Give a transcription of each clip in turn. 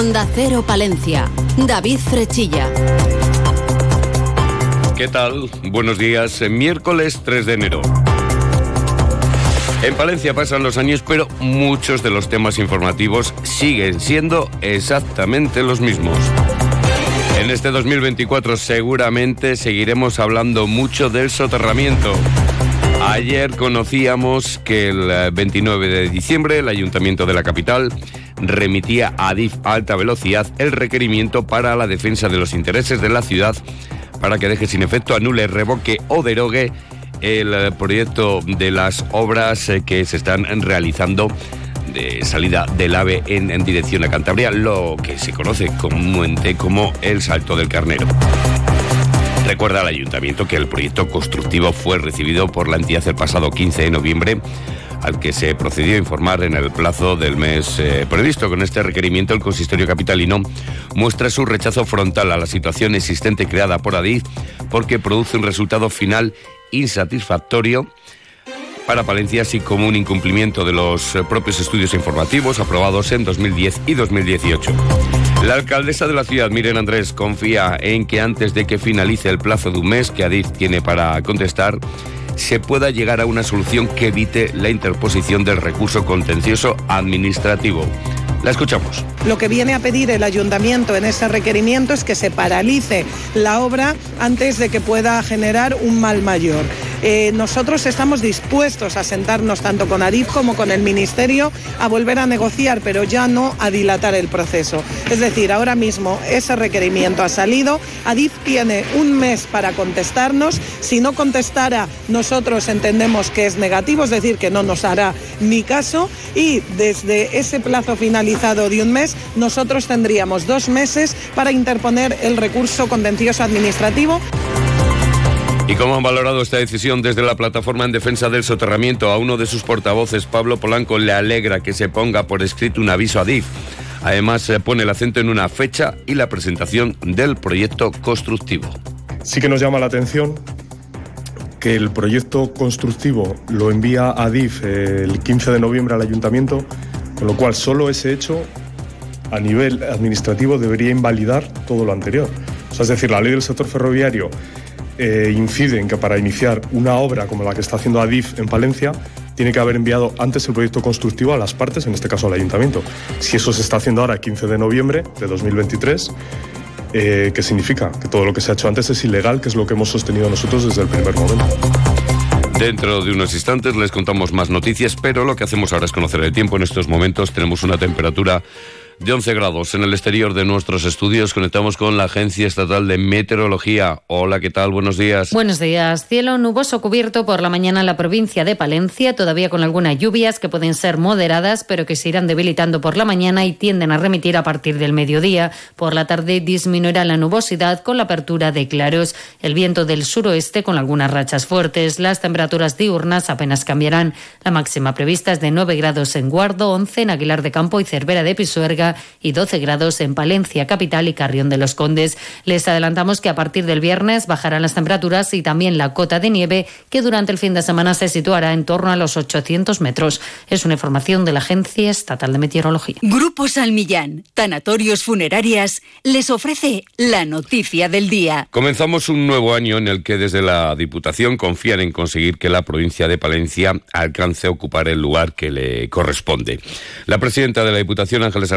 Onda Cero Palencia. David Frechilla. ¿Qué tal? Buenos días. Miércoles 3 de enero. En Palencia pasan los años, pero muchos de los temas informativos siguen siendo exactamente los mismos. En este 2024 seguramente seguiremos hablando mucho del soterramiento. Ayer conocíamos que el 29 de diciembre el Ayuntamiento de la capital remitía a DIF Alta Velocidad el requerimiento para la defensa de los intereses de la ciudad para que deje sin efecto, anule, revoque o derogue el eh, proyecto de las obras eh, que se están realizando de salida del AVE en, en, dirección a Cantabria, lo que se conoce comúnmente como el Salto del Carnero. Recuerda al ayuntamiento que el proyecto constructivo fue recibido por la entidad el pasado 15 de noviembre al que se procedió a informar en el plazo del mes eh, previsto. Con este requerimiento, el consistorio capitalino muestra su rechazo frontal a la situación existente creada por Adif porque produce un resultado final insatisfactorio para Palencia, así como un incumplimiento de los eh, propios estudios informativos aprobados en 2010 y 2018. La alcaldesa de la ciudad, Miren Andrés, confía en que antes de que finalice el plazo de un mes que Adif tiene para contestar, se pueda llegar a una solución que evite la interposición del recurso contencioso administrativo. La escuchamos. Lo que viene a pedir el ayuntamiento en ese requerimiento es que se paralice la obra antes de que pueda generar un mal mayor. Eh, nosotros estamos dispuestos a sentarnos tanto con Adif como con el Ministerio a volver a negociar, pero ya no a dilatar el proceso. Es decir, ahora mismo ese requerimiento ha salido, Adif tiene un mes para contestarnos, si no contestara nosotros entendemos que es negativo, es decir, que no nos hará ni caso y desde ese plazo final de un mes, nosotros tendríamos dos meses para interponer el recurso contencioso administrativo. ¿Y cómo han valorado esta decisión desde la plataforma en defensa del soterramiento? A uno de sus portavoces, Pablo Polanco, le alegra que se ponga por escrito un aviso a DIF. Además, se pone el acento en una fecha y la presentación del proyecto constructivo. Sí que nos llama la atención que el proyecto constructivo lo envía a DIF el 15 de noviembre al ayuntamiento con lo cual, solo ese hecho a nivel administrativo debería invalidar todo lo anterior. es decir, la ley del sector ferroviario eh, incide en que para iniciar una obra como la que está haciendo Adif en Palencia, tiene que haber enviado antes el proyecto constructivo a las partes, en este caso al ayuntamiento. Si eso se está haciendo ahora, 15 de noviembre de 2023, eh, ¿qué significa? Que todo lo que se ha hecho antes es ilegal, que es lo que hemos sostenido nosotros desde el primer momento. Dentro de unos instantes les contamos más noticias, pero lo que hacemos ahora es conocer el tiempo. En estos momentos tenemos una temperatura de 11 grados en el exterior de nuestros estudios. Conectamos con la Agencia Estatal de Meteorología. Hola, ¿qué tal? Buenos días. Buenos días. Cielo nuboso cubierto por la mañana en la provincia de Palencia, todavía con algunas lluvias que pueden ser moderadas, pero que se irán debilitando por la mañana y tienden a remitir a partir del mediodía. Por la tarde disminuirá la nubosidad con la apertura de claros. El viento del suroeste con algunas rachas fuertes. Las temperaturas diurnas apenas cambiarán. La máxima prevista es de 9 grados en Guardo, 11 en Aguilar de Campo y Cervera de Pisuerga y 12 grados en Palencia, capital y Carrión de los Condes. Les adelantamos que a partir del viernes bajarán las temperaturas y también la cota de nieve, que durante el fin de semana se situará en torno a los 800 metros. Es una información de la Agencia Estatal de Meteorología. Grupo Salmillán, Tanatorios Funerarias, les ofrece la noticia del día. Comenzamos un nuevo año en el que desde la Diputación confían en conseguir que la provincia de Palencia alcance a ocupar el lugar que le corresponde. La presidenta de la Diputación, Ángeles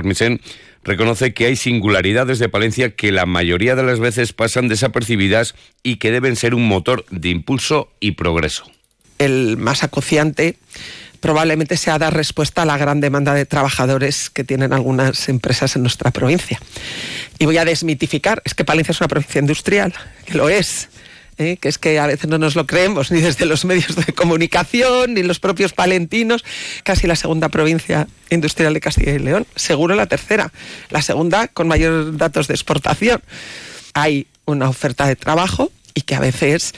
Reconoce que hay singularidades de Palencia que la mayoría de las veces pasan desapercibidas y que deben ser un motor de impulso y progreso. El más acuciante probablemente sea dar respuesta a la gran demanda de trabajadores que tienen algunas empresas en nuestra provincia. Y voy a desmitificar, es que Palencia es una provincia industrial, que lo es, ¿eh? que es que a veces no nos lo creemos ni desde los medios de comunicación ni los propios palentinos, casi la segunda provincia industrial de Castilla y León, seguro la tercera, la segunda con mayor datos de exportación. Hay una oferta de trabajo y que a veces,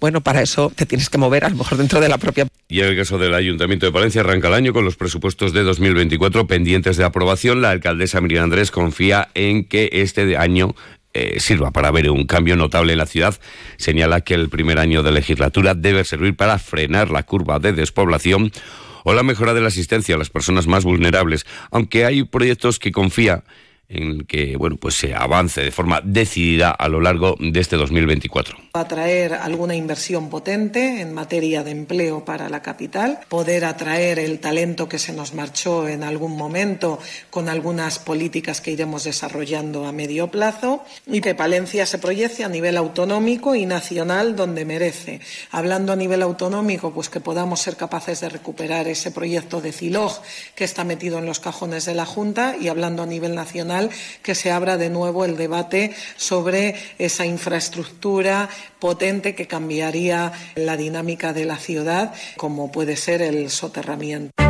bueno, para eso te tienes que mover a lo mejor dentro de la propia. Y en el caso del Ayuntamiento de Palencia arranca el año con los presupuestos de 2024 pendientes de aprobación. La alcaldesa Miriam Andrés confía en que este año eh, sirva para ver un cambio notable en la ciudad, señala que el primer año de legislatura debe servir para frenar la curva de despoblación o la mejora de la asistencia a las personas más vulnerables, aunque hay proyectos que confía en que bueno, pues se avance de forma decidida a lo largo de este 2024. Atraer alguna inversión potente en materia de empleo para la capital, poder atraer el talento que se nos marchó en algún momento con algunas políticas que iremos desarrollando a medio plazo y que Palencia se proyecte a nivel autonómico y nacional donde merece. Hablando a nivel autonómico, pues que podamos ser capaces de recuperar ese proyecto de CILOG que está metido en los cajones de la Junta y hablando a nivel nacional que se abra de nuevo el debate sobre esa infraestructura potente que cambiaría la dinámica de la ciudad, como puede ser el soterramiento.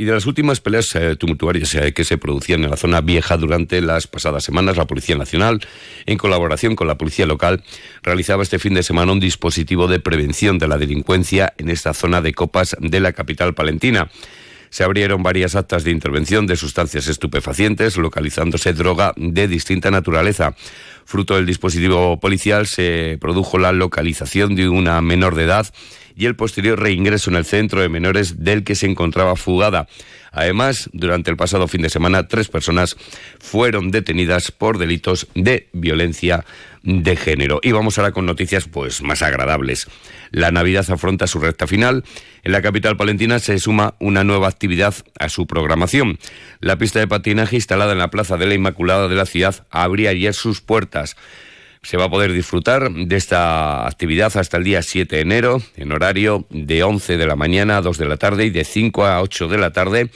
y de las últimas peleas eh, tumultuarias eh, que se producían en la zona vieja durante las pasadas semanas. La Policía Nacional, en colaboración con la Policía Local, realizaba este fin de semana un dispositivo de prevención de la delincuencia en esta zona de copas de la capital palentina se abrieron varias actas de intervención de sustancias estupefacientes, localizándose droga de distinta naturaleza. Fruto del dispositivo policial se produjo la localización de una menor de edad y el posterior reingreso en el centro de menores del que se encontraba fugada. Además, durante el pasado fin de semana, tres personas fueron detenidas por delitos de violencia de género. Y vamos ahora con noticias pues más agradables. La Navidad afronta su recta final. En la capital palentina se suma una nueva actividad a su programación. La pista de patinaje instalada en la Plaza de la Inmaculada de la ciudad abría ayer sus puertas. Se va a poder disfrutar de esta actividad hasta el día 7 de enero, en horario de 11 de la mañana a 2 de la tarde y de 5 a 8 de la tarde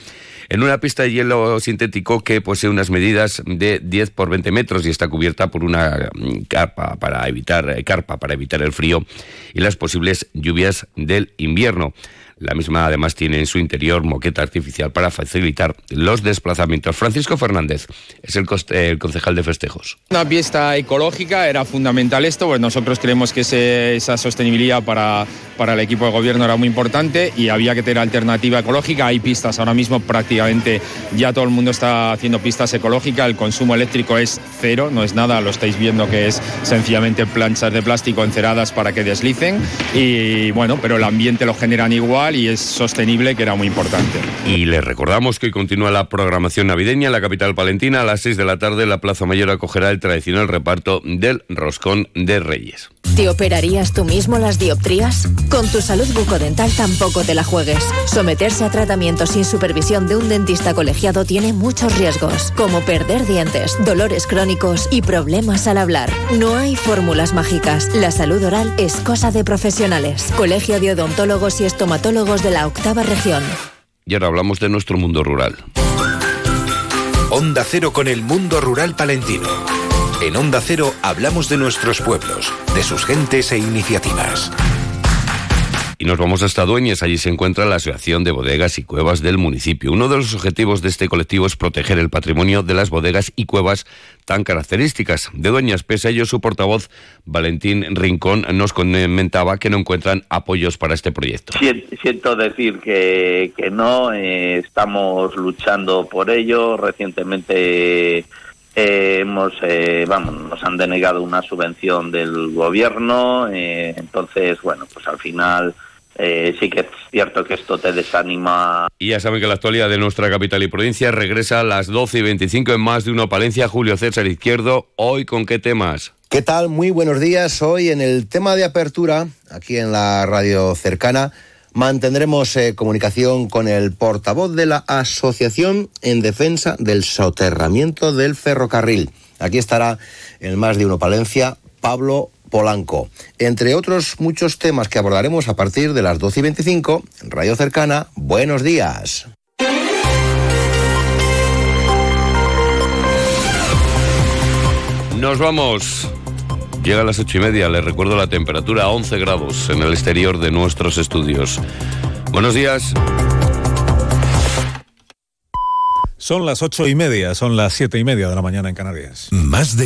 en una pista de hielo sintético que posee unas medidas de 10 por 20 metros y está cubierta por una carpa para evitar, carpa para evitar el frío y las posibles lluvias del invierno. La misma además tiene en su interior moqueta artificial para facilitar los desplazamientos. Francisco Fernández es el, concejal de festejos. Una pista ecológica era fundamental esto, pues nosotros creemos que esa sostenibilidad para, para el equipo de gobierno era muy importante y había que tener alternativa ecológica. Hay pistas ahora mismo prácticamente, ya todo el mundo está haciendo pistas ecológicas, el consumo eléctrico es cero, no es nada, lo estáis viendo que es sencillamente planchas de plástico enceradas para que deslicen y bueno, pero el ambiente lo generan igual y es sostenible, que era muy importante. Y les recordamos que continúa la programación navideña en la capital palentina. A las 6 de la tarde la Plaza Mayor acogerá el tradicional reparto del Roscón de Reyes. ¿Te operarías tú mismo las dioptrías? Con tu salud bucodental tampoco te la juegues. Someterse a tratamiento sin supervisión de un dentista colegiado tiene muchos riesgos, como perder dientes, dolores crónicos y problemas al hablar. No hay fórmulas mágicas. La salud oral es cosa de profesionales. Colegio de Odontólogos y Estomatólogos de la Octava Región. Y ahora hablamos de nuestro mundo rural. Onda Cero con el mundo rural palentino. En Onda Cero hablamos de nuestros pueblos, de sus gentes e iniciativas. Y nos vamos hasta Dueñas. Allí se encuentra la Asociación de Bodegas y Cuevas del municipio. Uno de los objetivos de este colectivo es proteger el patrimonio de las bodegas y cuevas tan características de Dueñas. Pese a ello, su portavoz, Valentín Rincón, nos comentaba que no encuentran apoyos para este proyecto. Siento decir que, que no, eh, estamos luchando por ello. Recientemente eh, hemos, eh, vamos, nos han denegado una subvención del gobierno, eh, entonces, bueno, pues al final sí que es cierto que esto te desanima. Y ya saben que la actualidad de nuestra capital y provincia regresa a las 12 y 25 en más de una Palencia. Julio César Izquierdo, hoy con qué temas. ¿Qué tal? Muy buenos días. Hoy en el tema de apertura, aquí en la radio cercana, Mantendremos eh, comunicación con el portavoz de la Asociación en Defensa del Soterramiento del Ferrocarril. Aquí estará el más de uno Palencia, Pablo Polanco. Entre otros muchos temas que abordaremos a partir de las 12 y 25, Radio Cercana, buenos días. Nos vamos. Llega a las ocho y media, les recuerdo la temperatura 11 grados en el exterior de nuestros estudios. Buenos días. Son las ocho y media, son las siete y media de la mañana en Canarias. Más de